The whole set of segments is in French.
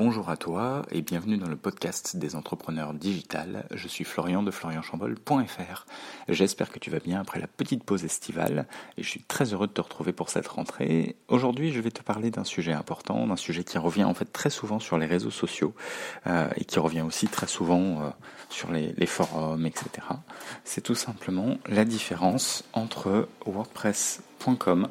bonjour à toi et bienvenue dans le podcast des entrepreneurs digital. Je suis Florian de florianchambol.fr. J'espère que tu vas bien après la petite pause estivale et je suis très heureux de te retrouver pour cette rentrée. Aujourd'hui, je vais te parler d'un sujet important, d'un sujet qui revient en fait très souvent sur les réseaux sociaux euh, et qui revient aussi très souvent euh, sur les, les forums, etc. C'est tout simplement la différence entre WordPress.com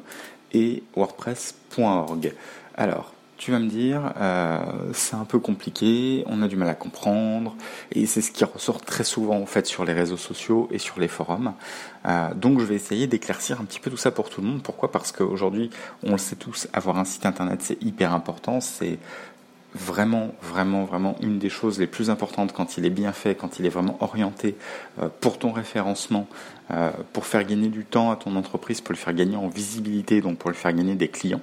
et WordPress.org. Alors, tu vas me dire, euh, c'est un peu compliqué, on a du mal à comprendre, et c'est ce qui ressort très souvent en fait sur les réseaux sociaux et sur les forums. Euh, donc je vais essayer d'éclaircir un petit peu tout ça pour tout le monde. Pourquoi? Parce qu'aujourd'hui, on le sait tous, avoir un site internet c'est hyper important, c'est vraiment, vraiment, vraiment une des choses les plus importantes quand il est bien fait, quand il est vraiment orienté euh, pour ton référencement, pour faire gagner du temps à ton entreprise, pour le faire gagner en visibilité, donc pour le faire gagner des clients.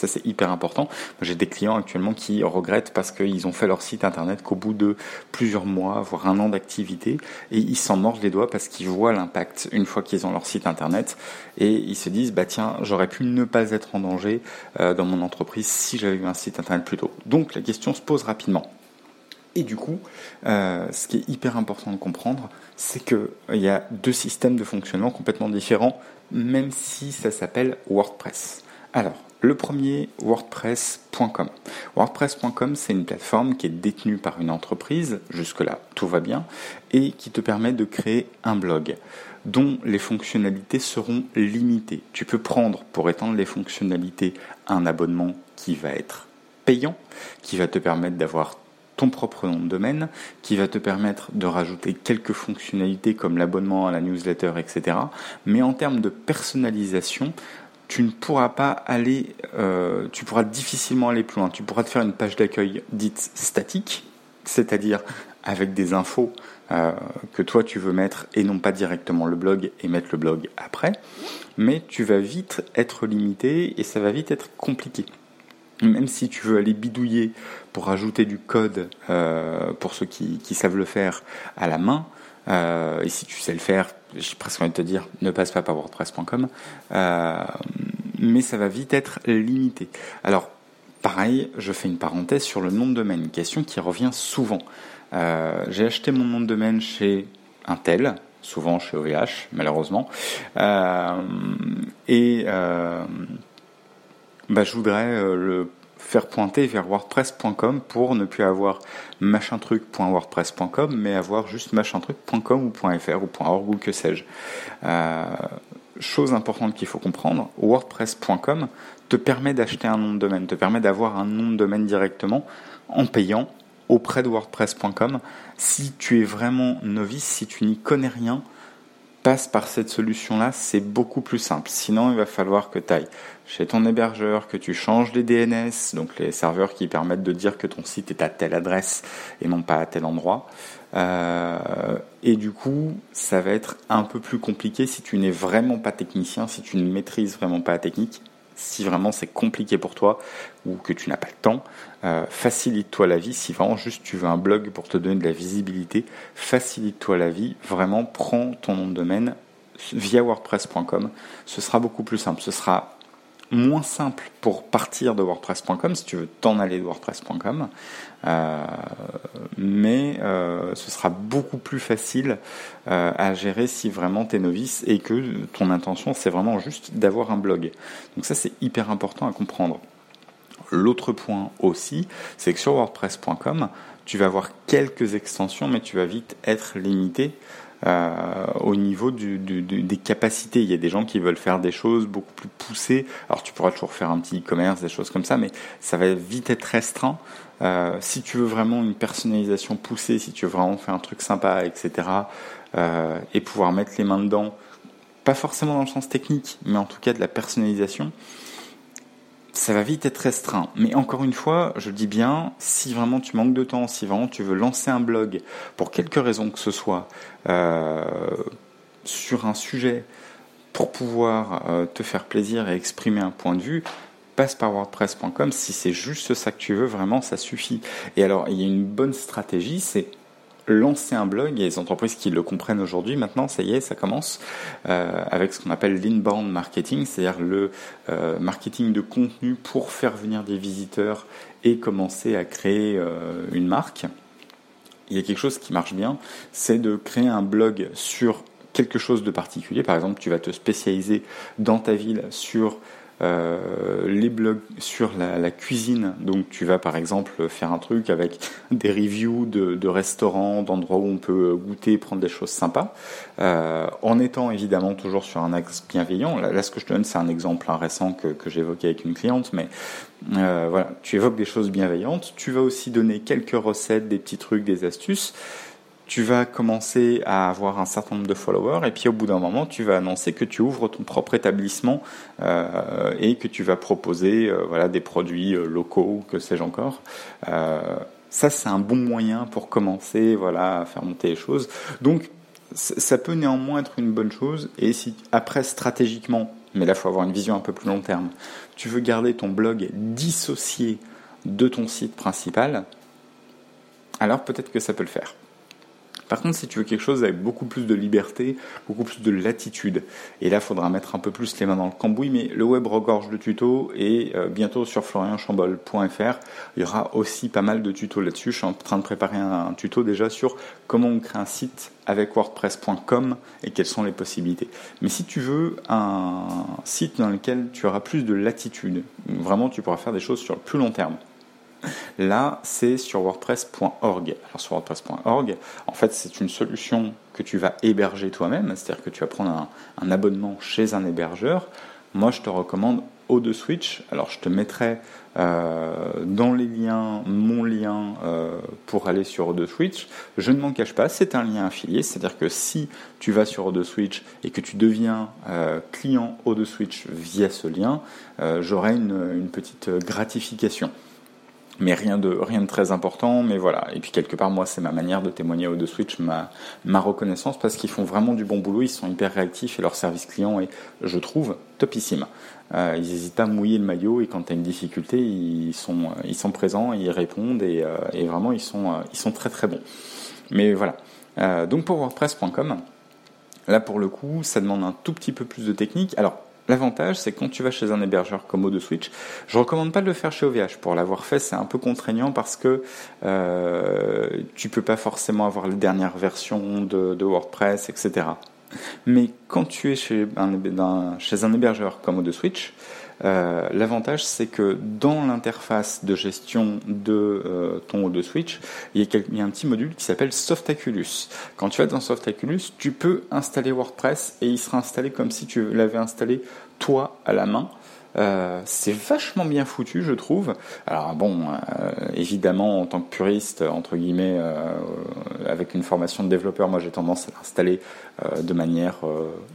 Ça, c'est hyper important. J'ai des clients actuellement qui regrettent parce qu'ils ont fait leur site internet qu'au bout de plusieurs mois, voire un an d'activité, et ils s'en mordent les doigts parce qu'ils voient l'impact une fois qu'ils ont leur site internet et ils se disent, bah tiens, j'aurais pu ne pas être en danger euh, dans mon entreprise si j'avais eu un site internet plus tôt. Donc la question se pose rapidement. Et du coup, euh, ce qui est hyper important de comprendre, c'est qu'il y a deux systèmes de fonctionnement complètement différents, même si ça s'appelle WordPress. Alors, le premier, WordPress.com. WordPress.com, c'est une plateforme qui est détenue par une entreprise, jusque-là tout va bien, et qui te permet de créer un blog dont les fonctionnalités seront limitées. Tu peux prendre, pour étendre les fonctionnalités, un abonnement qui va être payant, qui va te permettre d'avoir ton propre nom de domaine, qui va te permettre de rajouter quelques fonctionnalités comme l'abonnement à la newsletter, etc. Mais en termes de personnalisation, tu ne pourras pas aller, euh, tu pourras difficilement aller plus loin. Tu pourras te faire une page d'accueil dite statique, c'est-à-dire avec des infos euh, que toi tu veux mettre et non pas directement le blog et mettre le blog après, mais tu vas vite être limité et ça va vite être compliqué. Même si tu veux aller bidouiller pour ajouter du code euh, pour ceux qui, qui, savent le faire à la main, et si tu sais le faire, j'ai presque envie de te dire, ne passe pas par WordPress.com, euh, mais ça va vite être limité. Alors, pareil, je fais une parenthèse sur le nom de domaine, une question qui revient souvent. Euh, j'ai acheté mon nom de domaine chez un tel, souvent chez OVH, malheureusement, euh, et bah, je voudrais le faire pointer vers wordpress.com pour ne plus avoir machintruc.wordpress.com mais avoir juste machintruc.com ou .fr ou .org ou que sais-je. Euh, chose importante qu'il faut comprendre, wordpress.com te permet d'acheter un nom de domaine, te permet d'avoir un nom de domaine directement en payant auprès de wordpress.com. Si tu es vraiment novice, si tu n'y connais rien, passe par cette solution-là, c'est beaucoup plus simple. Sinon, il va falloir que tu ailles chez ton hébergeur, que tu changes les DNS, donc les serveurs qui permettent de dire que ton site est à telle adresse et non pas à tel endroit. Euh, et du coup, ça va être un peu plus compliqué si tu n'es vraiment pas technicien, si tu ne maîtrises vraiment pas la technique si vraiment c'est compliqué pour toi ou que tu n'as pas le temps, euh, facilite-toi la vie. Si vraiment juste tu veux un blog pour te donner de la visibilité, facilite-toi la vie. Vraiment, prends ton nom de domaine via WordPress.com. Ce sera beaucoup plus simple. Ce sera moins simple pour partir de WordPress.com si tu veux t'en aller de WordPress.com, euh, mais euh, ce sera beaucoup plus facile euh, à gérer si vraiment tu es novice et que ton intention c'est vraiment juste d'avoir un blog. Donc ça c'est hyper important à comprendre. L'autre point aussi, c'est que sur WordPress.com, tu vas avoir quelques extensions, mais tu vas vite être limité euh, au niveau du, des capacités. Il y a des gens qui veulent faire des choses beaucoup plus poussées. Alors tu pourras toujours faire un petit e-commerce, des choses comme ça, mais ça va vite être restreint. Euh, si tu veux vraiment une personnalisation poussée, si tu veux vraiment faire un truc sympa, etc., euh, et pouvoir mettre les mains dedans, pas forcément dans le sens technique, mais en tout cas de la personnalisation, ça va vite être restreint. Mais encore une fois, je dis bien, si vraiment tu manques de temps, si vraiment tu veux lancer un blog, pour quelque raison que ce soit, euh, sur un sujet, pour pouvoir euh, te faire plaisir et exprimer un point de vue, passe par WordPress.com. Si c'est juste ça que tu veux, vraiment, ça suffit. Et alors, il y a une bonne stratégie, c'est lancer un blog, et les entreprises qui le comprennent aujourd'hui, maintenant, ça y est, ça commence euh, avec ce qu'on appelle l'inbound marketing, c'est-à-dire le euh, marketing de contenu pour faire venir des visiteurs et commencer à créer euh, une marque. Il y a quelque chose qui marche bien, c'est de créer un blog sur quelque chose de particulier. Par exemple, tu vas te spécialiser dans ta ville sur euh, les blogs sur la, cuisine. Donc tu vas par exemple faire un truc avec des reviews de, restaurants, d'endroits où on peut goûter, prendre des choses sympas, euh, en étant évidemment toujours sur un axe bienveillant. Là, ce que je te donne, c'est un exemple récent que, que évoqué avec une cliente, mais euh, voilà, tu évoques des choses bienveillantes. Tu vas aussi donner quelques recettes, des petits trucs, des astuces tu vas commencer à avoir un certain nombre de followers et puis au bout d'un moment, tu vas annoncer que tu ouvres ton propre établissement euh, et que tu vas proposer euh, voilà des produits euh, locaux, que sais-je encore. ça, c'est un bon moyen pour commencer voilà à faire monter les choses. Donc, ça peut néanmoins être une bonne chose. Et si après stratégiquement, mais là, il faut avoir une vision un peu plus long terme, tu veux garder ton blog dissocié de ton site principal, alors peut-être que ça peut le faire. Par contre, si tu veux quelque chose avec beaucoup plus de liberté, beaucoup plus de latitude, et là, il faudra mettre un peu plus les mains dans le cambouis, mais le web regorge de tutos, et euh, bientôt sur florianchambol.fr, il y aura aussi pas mal de tutos là-dessus. Je suis en train de préparer un, tuto déjà sur comment on crée un site avec WordPress.com et quelles sont les possibilités. Mais si tu veux un site dans lequel tu auras plus de latitude, vraiment tu pourras faire des choses sur le plus long terme, Là, c'est sur WordPress.org. Alors sur WordPress.org, en fait, c'est une solution que tu vas héberger toi-même, c'est-à-dire que tu vas prendre un, abonnement chez un hébergeur. Moi, je te recommande O2 Switch. Alors, je te mettrai euh, dans les liens mon lien euh, pour aller sur O2 Switch. Je ne m'en cache pas, c'est un lien affilié, c'est-à-dire que si tu vas sur O2 Switch et que tu deviens euh, client O2 Switch via ce lien, j'aurai une petite gratification mais rien de rien de très important mais voilà. Et puis quelque part moi c'est ma manière de témoigner au de Switch ma ma reconnaissance parce qu'ils font vraiment du bon boulot ils sont hyper réactifs et leur service client est je trouve topissime. Euh, ils n'hésitent pas à mouiller le maillot et quand tu as une difficulté ils sont ils sont présents ils répondent et, euh, vraiment ils sont ils sont très très bons. Mais voilà. Euh, donc pour WordPress.com là pour le coup ça demande un tout petit peu plus de technique. Alors L'avantage, c'est que quand tu vas chez un hébergeur comme O2 Switch, je recommande pas de le faire chez OVH. Pour l'avoir fait, c'est un peu contraignant parce que euh, tu peux pas forcément avoir les dernières versions de, WordPress, etc. Mais quand tu es chez un, hébergeur comme O2 Switch, euh, l'avantage, c'est que dans l'interface de gestion de euh, ton O2 Switch, il y, a un petit module qui s'appelle Softaculous. Quand tu vas dans Softaculous, tu peux installer WordPress et il sera installé comme si tu l'avais installé toi à la main. Euh, c'est vachement bien foutu, je trouve. Alors bon, euh, évidemment, en tant que puriste, entre guillemets, euh, avec une formation de développeur, moi j'ai tendance à l'installer de manière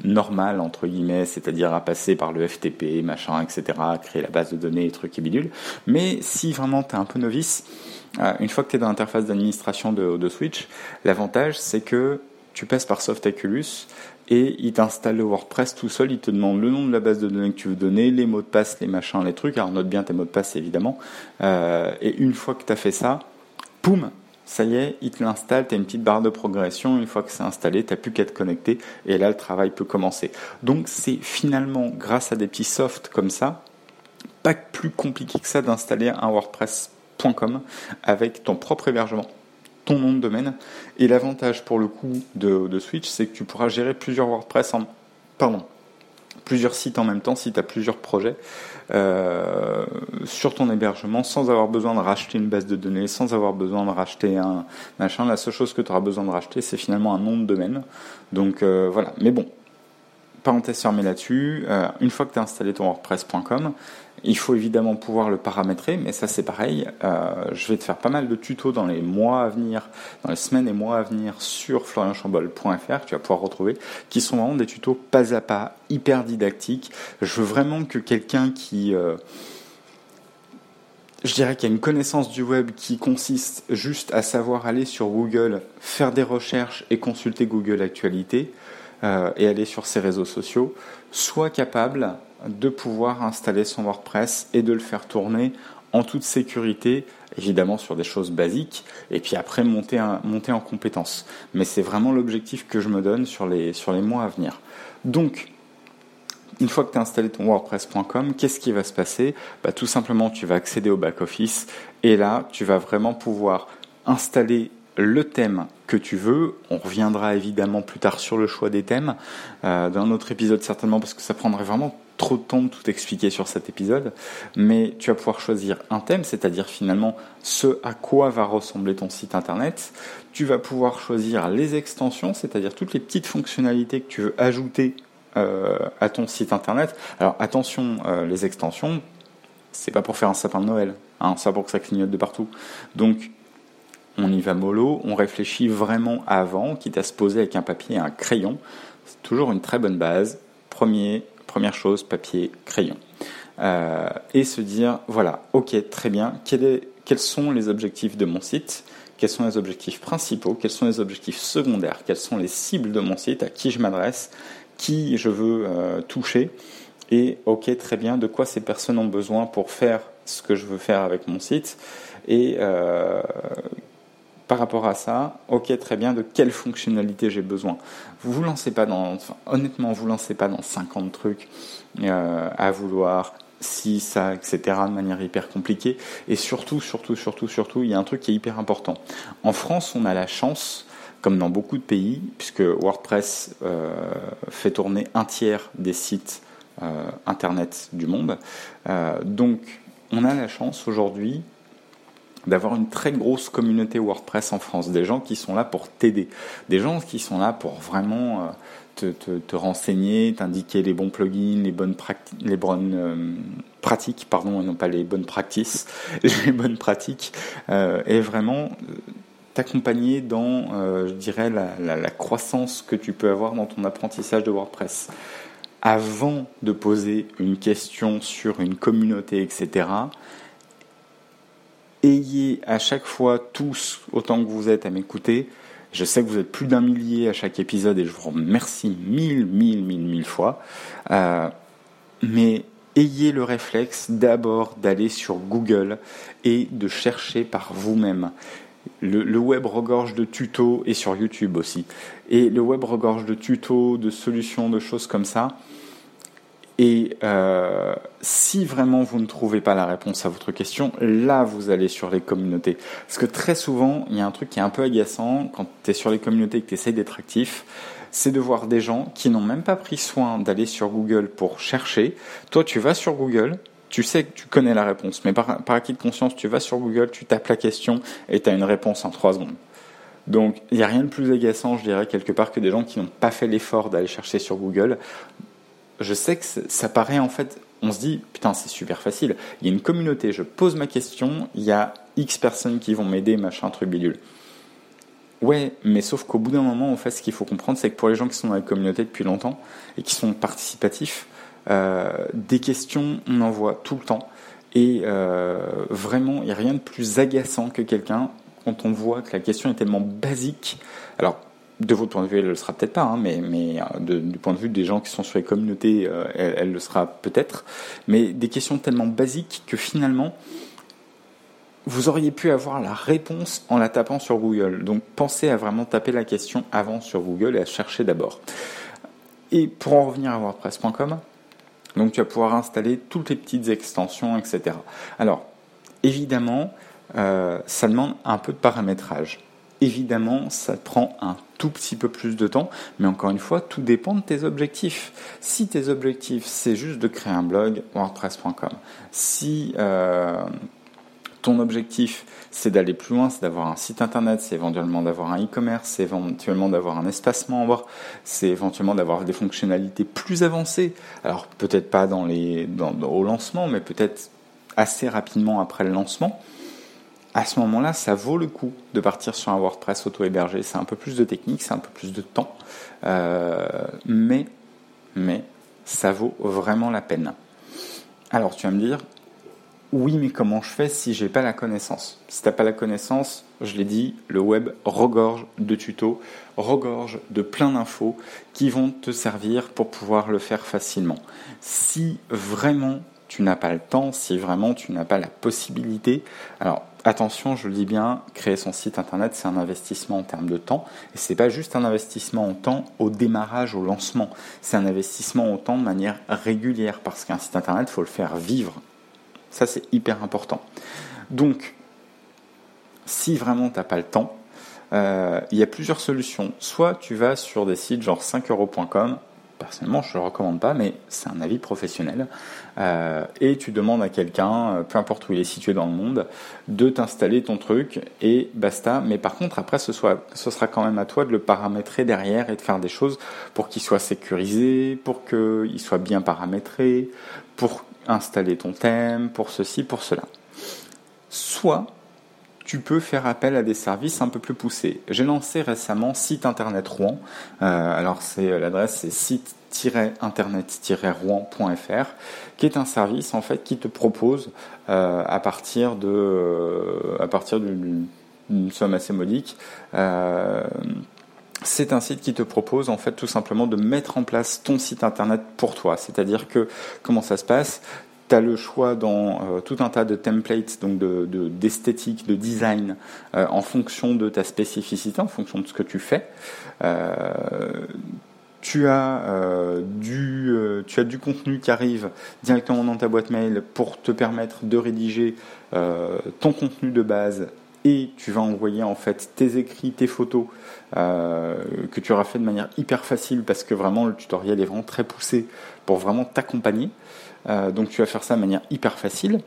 normale, entre guillemets, c'est-à-dire à passer par le FTP, machin, etc., créer la base de données, trucs et bidules. Mais si vraiment tu es un peu novice, une fois que tu es dans l'interface d'administration de, de Switch, l'avantage c'est que tu passes par Softaculous et il t'installe le WordPress tout seul, il te demande le nom de la base de données que tu veux donner, les mots de passe, les machins, les trucs, alors note bien tes mots de passe évidemment, euh, et une fois que tu as fait ça, poum, ça y est, il te l'installe, tu as une petite barre de progression, une fois que c'est installé, tu n'as plus qu'à te connecter, et là le travail peut commencer. Donc c'est finalement, grâce à des petits softs comme ça, pas plus compliqué que ça d'installer un WordPress.com avec ton propre hébergement ton nom de domaine. Et l'avantage pour le coup de, Switch, c'est que tu pourras gérer plusieurs WordPress en, pardon, plusieurs sites en même temps si tu as plusieurs projets euh, sur ton hébergement sans avoir besoin de racheter une base de données, sans avoir besoin de racheter un machin. La seule chose que tu auras besoin de racheter, c'est finalement un nom de domaine. Donc euh, voilà. Mais bon, parenthèse fermée là-dessus. Euh, une fois que tu as installé ton WordPress.com, il faut évidemment pouvoir le paramétrer, mais ça c'est pareil. Euh, je vais te faire pas mal de tutos dans les mois à venir, dans les semaines et mois à venir sur florianchambol.fr, tu vas pouvoir retrouver, qui sont vraiment des tutos pas à pas, hyper didactiques. Je veux vraiment que quelqu'un qui... Euh, je dirais qu'il y a une connaissance du web qui consiste juste à savoir aller sur Google, faire des recherches et consulter Google Actualité euh, et aller sur ses réseaux sociaux, soit capable de pouvoir installer son WordPress et de le faire tourner en toute sécurité, évidemment sur des choses basiques, et puis après monter, en compétences. Mais c'est vraiment l'objectif que je me donne sur les, sur les mois à venir. Donc, une fois que tu as installé ton WordPress.com, qu'est-ce qui va se passer? Bah, Tout simplement, tu vas accéder au back-office et là, tu vas vraiment pouvoir installer le thème que tu veux. On reviendra évidemment plus tard sur le choix des thèmes euh, dans un autre épisode certainement parce que ça prendrait vraiment trop de temps de tout expliquer sur cet épisode. Mais tu vas pouvoir choisir un thème, c'est-à-dire finalement ce à quoi va ressembler ton site internet. Tu vas pouvoir choisir les extensions, c'est-à-dire toutes les petites fonctionnalités que tu veux ajouter euh, à ton site internet. Alors attention, euh, les extensions, c'est pas pour faire un sapin de Noël, hein, c'est pour que ça clignote de partout. Donc on y va mollo, on réfléchit vraiment avant, quitte à se poser avec un papier et un crayon. C'est toujours une très bonne base. Premier, première chose, papier, crayon. Euh, et se dire, voilà, ok, très bien, quels sont les objectifs de mon site? Quels sont les objectifs principaux, quels sont les objectifs secondaires, quelles sont les cibles de mon site, à qui je m'adresse, qui je veux euh, toucher, et ok, très bien, de quoi ces personnes ont besoin pour faire ce que je veux faire avec mon site, et euh, par rapport à ça, ok, très bien, de quelle fonctionnalité j'ai besoin. Vous vous lancez pas dans, honnêtement, vous lancez pas dans 50 trucs euh, à vouloir si ça, etc. de manière hyper compliquée. Et surtout, surtout, surtout, surtout, il y a un truc qui est hyper important. En France, on a la chance, comme dans beaucoup de pays, puisque WordPress euh, fait tourner un tiers des sites euh, internet du monde. donc, on a la chance aujourd'hui d'avoir une très grosse communauté WordPress en France, des gens qui sont là pour t'aider, des gens qui sont là pour vraiment euh, te, renseigner, t'indiquer les bons plugins, les bonnes, euh, pratiques, pardon, et non pas les bonnes practices, les bonnes pratiques, euh, et vraiment t'accompagner dans, je dirais, la croissance que tu peux avoir dans ton apprentissage de WordPress avant de poser une question sur une communauté, etc., ayez à chaque fois tous, autant que vous êtes à m'écouter, je sais que vous êtes plus d'un millier à chaque épisode et je vous remercie mille, mille, mille, mille fois. Euh, mais ayez le réflexe d'abord d'aller sur Google et de chercher par vous-même. Le, le, web regorge de tutos et sur YouTube aussi. Et le web regorge de tutos, de solutions, de choses comme ça. Et euh, si vraiment vous ne trouvez pas la réponse à votre question, là vous allez sur les communautés. Parce que très souvent, il y a un truc qui est un peu agaçant quand tu es sur les communautés et que tu essayes d'être actif, c'est de voir des gens qui n'ont même pas pris soin d'aller sur Google pour chercher. Toi, tu vas sur Google, tu sais que tu connais la réponse, mais par, par acquis de conscience, tu vas sur Google, tu tapes la question et tu as une réponse en trois secondes. Donc, il n'y a rien de plus agaçant, je dirais, quelque part, que des gens qui n'ont pas fait l'effort d'aller chercher sur Google je sais que ça paraît en fait, on se dit, putain, c'est super facile. Il y a une communauté, je pose ma question, il y a X personnes qui vont m'aider, machin, truc bidule. Ouais, mais sauf qu'au bout d'un moment, en fait, ce qu'il faut comprendre, c'est que pour les gens qui sont dans la communauté depuis longtemps et qui sont participatifs, euh, des questions, on en voit tout le temps. Et euh, vraiment, il n'y a rien de plus agaçant que quelqu'un quand on voit que la question est tellement basique. Alors, de votre point de vue, elle ne le sera peut-être pas, hein, mais, euh, du point de vue des gens qui sont sur les communautés, euh, elle, le sera peut-être. Mais des questions tellement basiques que finalement, vous auriez pu avoir la réponse en la tapant sur Google. Donc pensez à vraiment taper la question avant sur Google et à chercher d'abord. Et pour en revenir à WordPress.com, donc tu vas pouvoir installer toutes les petites extensions, etc. Alors, évidemment, euh, ça demande un peu de paramétrage. Évidemment, ça prend un tout petit peu plus de temps, mais encore une fois, tout dépend de tes objectifs. Si tes objectifs, c'est juste de créer un blog, WordPress.com. Si euh, ton objectif, c'est d'aller plus loin, c'est d'avoir un site internet, c'est éventuellement d'avoir un e-commerce, c'est éventuellement d'avoir un espace membre, c'est éventuellement d'avoir des fonctionnalités plus avancées. Alors peut-être pas dans les, au lancement, mais peut-être assez rapidement après le lancement à ce moment-là, ça vaut le coup de partir sur un WordPress auto-hébergé. C'est un peu plus de technique, c'est un peu plus de temps, euh, mais, mais ça vaut vraiment la peine. Alors tu vas me dire, oui, mais comment je fais si j'ai pas la connaissance? Si t'as pas la connaissance, je l'ai dit, le web regorge de tutos, regorge de plein d'infos qui vont te servir pour pouvoir le faire facilement. Si vraiment tu n'as pas le temps, si vraiment tu n'as pas la possibilité. Alors attention, je le dis bien, créer son site internet, c'est un investissement en termes de temps. Et c'est pas juste un investissement en temps au démarrage, au lancement. C'est un investissement en temps de manière régulière parce qu'un site internet, il faut le faire vivre. Ça, c'est hyper important. Donc, si vraiment tu n'as pas le temps, euh, il y a plusieurs solutions. Soit tu vas sur des sites genre 5euros.com, personnellement je ne le recommande pas, mais c'est un avis professionnel, euh, et tu demandes à quelqu'un, euh, peu importe où il est situé dans le monde, de t'installer ton truc et basta. Mais par contre, après, ce, ce sera quand même à toi de le paramétrer derrière et de faire des choses pour qu'il soit sécurisé, pour qu'il soit bien paramétré, pour installer ton thème, pour ceci, pour cela. Soit tu peux faire appel à des services un peu plus poussés. J'ai lancé récemment Site Internet Rouen. Euh, alors c'est l'adresse c'est site-internet-rouen.fr, qui est un service en fait qui te propose euh, à partir de euh, à partir d'une somme assez modique. c'est un site qui te propose en fait tout simplement de mettre en place ton site internet pour toi. C'est-à-dire que comment ça se passe? Tu as le choix dans euh, tout un tas de templates, donc d'esthétique, de, de, design, euh, en fonction de ta spécificité, en fonction de ce que tu fais. Euh, tu as, du, tu as du contenu qui arrive directement dans ta boîte mail pour te permettre de rédiger ton contenu de base et tu vas envoyer en fait tes écrits, tes photos que tu auras fait de manière hyper facile parce que vraiment le tutoriel est vraiment très poussé pour vraiment t'accompagner. Euh, donc tu vas faire ça de manière hyper facile.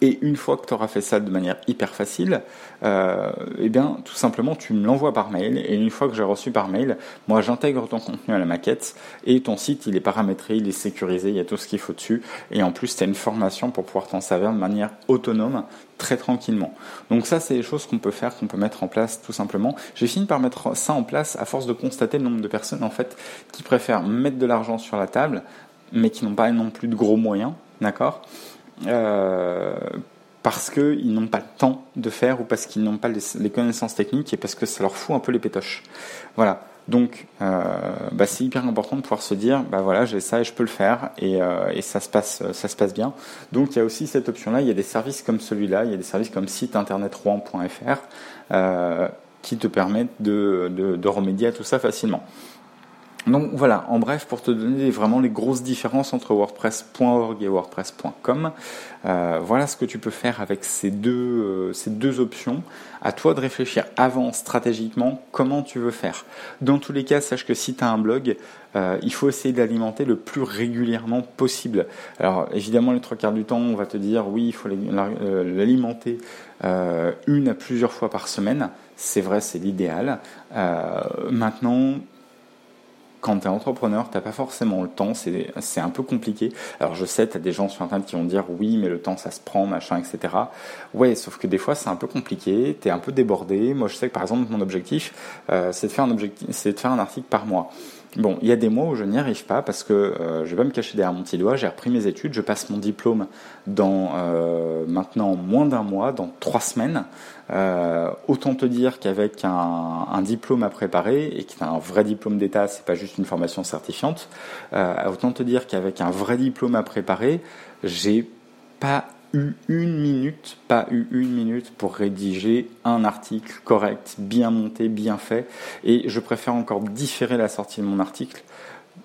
Et une fois que tu auras fait ça de manière hyper facile, euh, eh bien, tout simplement, tu me l'envoies par mail. Et une fois que j'ai reçu par mail, moi, j'intègre ton contenu à la maquette. Et ton site, il est paramétré, il est sécurisé, il y a tout ce qu'il faut dessus. Et en plus, tu as une formation pour pouvoir t'en servir de manière autonome, très tranquillement. Donc ça, c'est des choses qu'on peut faire, qu'on peut mettre en place tout simplement. J'ai fini par mettre ça en place à force de constater le nombre de personnes, en fait, qui préfèrent mettre de l'argent sur la table mais qui n'ont pas non plus de gros moyens, d'accord euh, Parce qu'ils n'ont pas le temps de faire ou parce qu'ils n'ont pas les, connaissances techniques et parce que ça leur fout un peu les pétoches. Voilà. Donc, euh, bah, c'est hyper important de pouvoir se dire, bah voilà, j'ai ça et je peux le faire et, euh, et, ça se passe, ça se passe bien. Donc, il y a aussi cette option-là. Il y a des services comme celui-là. Il y a des services comme site internet euh, qui te permettent de, de, de remédier à tout ça facilement. Donc voilà, en bref, pour te donner vraiment les grosses différences entre WordPress.org et WordPress.com, euh, voilà ce que tu peux faire avec ces deux, euh, ces deux options. À toi de réfléchir avant stratégiquement comment tu veux faire. Dans tous les cas, sache que si tu as un blog, euh, il faut essayer d'alimenter le plus régulièrement possible. Alors évidemment, les trois quarts du temps, on va te dire oui, il faut l'alimenter une à plusieurs fois par semaine. C'est vrai, c'est l'idéal. maintenant, quand tu es entrepreneur, tu n'as pas forcément le temps, c'est un peu compliqué. Alors je sais, tu des gens sur Internet qui vont dire oui, mais le temps ça se prend, machin, etc. Ouais, sauf que des fois c'est un peu compliqué, tu un peu débordé. Moi je sais que par exemple mon objectif, euh, c'est de, de faire un article par mois. Bon, il y a des mois où je n'y arrive pas parce que euh, je vais pas me cacher derrière mon petit doigt. J'ai repris mes études, je passe mon diplôme dans euh, maintenant moins d'un mois, dans trois semaines. Euh, autant te dire qu'avec un, un, diplôme à préparer et qui est un vrai diplôme d'État, c'est pas juste une formation certifiante. autant te dire qu'avec un vrai diplôme à préparer, j'ai pas eu une minute, pas eu une minute pour rédiger un article correct, bien monté, bien fait. Et je préfère encore différer la sortie de mon article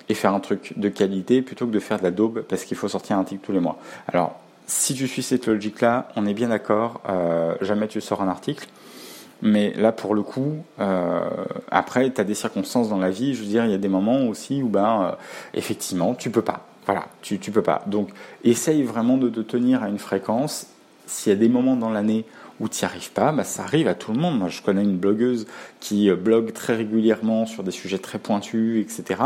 et faire un truc de qualité plutôt que de faire de la daube parce qu'il faut sortir un article tous les mois. Alors, si tu suis cette logique-là, on est bien d'accord, euh, jamais tu sors un article. Mais là, pour le coup, euh, après, tu as des circonstances dans la vie. Je veux dire, il y a des moments aussi où, ben, euh, effectivement, tu peux pas. Voilà, tu, tu peux pas. Donc, essaye vraiment de te tenir à une fréquence. S'il y a des moments dans l'année où tu n'y arrives pas, bah, ça arrive à tout le monde. Moi, je connais une blogueuse qui euh, blogue très régulièrement sur des sujets très pointus, etc.,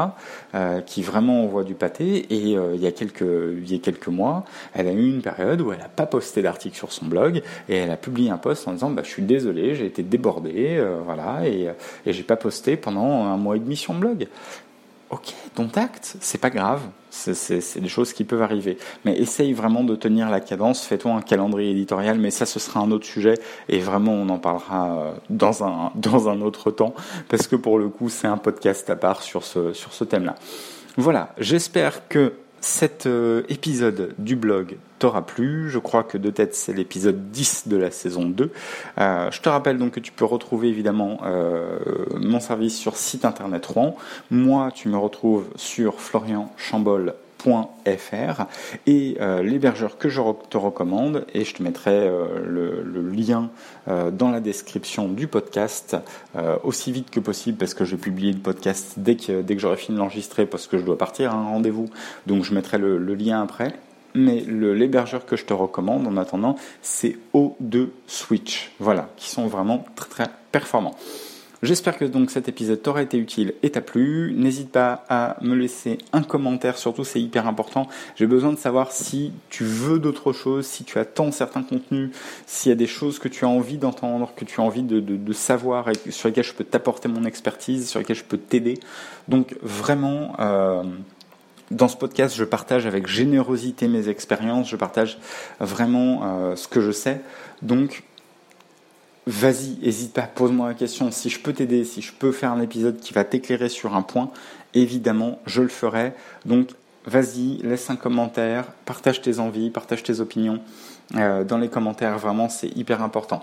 euh, qui vraiment envoie du pâté. Et euh, il, y a quelques, il y a quelques mois, elle a eu une période où elle n'a pas posté d'article sur son blog et elle a publié un post en disant bah, Je suis désolé, j'ai été débordé, voilà, et, et j'ai pas posté pendant un mois et demi sur mon blog ok, ton tact, c'est pas grave, c'est des choses qui peuvent arriver. Mais essaye vraiment de tenir la cadence, fais-toi un calendrier éditorial, mais ça ce sera un autre sujet, et vraiment on en parlera euh, dans un, dans un autre temps, parce que pour le coup c'est un podcast à part sur ce, sur ce thème-là. Voilà, j'espère que cet euh, épisode du blog t'aura plu. Je crois que de tête, c'est l'épisode 10 de la saison 2. Euh, je te rappelle donc que tu peux retrouver évidemment euh, mon service sur site internet Rouen. Moi, tu me retrouves sur Florian Chambol fr et euh, l'hébergeur que je te recommande et je te mettrai le, lien dans la description du podcast aussi vite que possible parce que je vais publier le podcast dès que, j'aurai fini de l'enregistrer parce que je dois partir à un rendez-vous donc je mettrai le lien après mais l'hébergeur que je te recommande en attendant c'est O2 Switch voilà qui sont vraiment très très performants J'espère que donc cet épisode t'aura été utile et t'a plu. N'hésite pas à me laisser un commentaire, surtout c'est hyper important. J'ai besoin de savoir si tu veux d'autres choses, si tu attends certains contenus, s'il y a des choses que tu as envie d'entendre, que tu as envie de, savoir et sur lesquelles je peux t'apporter mon expertise, sur lesquelles je peux t'aider. Donc vraiment. Euh, dans ce podcast, je partage avec générosité mes expériences, je partage vraiment euh, ce que je sais. Donc, vas-y, hésite pas, pose-moi la question. Si je peux t'aider, si je peux faire un épisode qui va t'éclairer sur un point, évidemment, je le ferai. Donc, vas-y, laisse un commentaire, partage tes envies, partage tes opinions euh, dans les commentaires. Vraiment, c'est hyper important.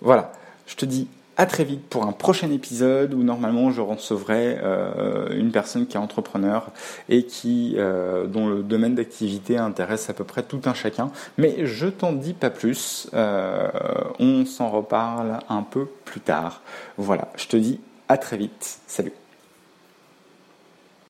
Voilà, je te dis à très vite pour un prochain épisode où normalement je recevrai euh, une personne qui est entrepreneur et qui euh, dont le domaine d'activité intéresse à peu près tout un chacun. Mais je t'en dis pas plus. Euh, on s'en reparle un peu plus tard. Voilà, je te dis à très vite. Salut.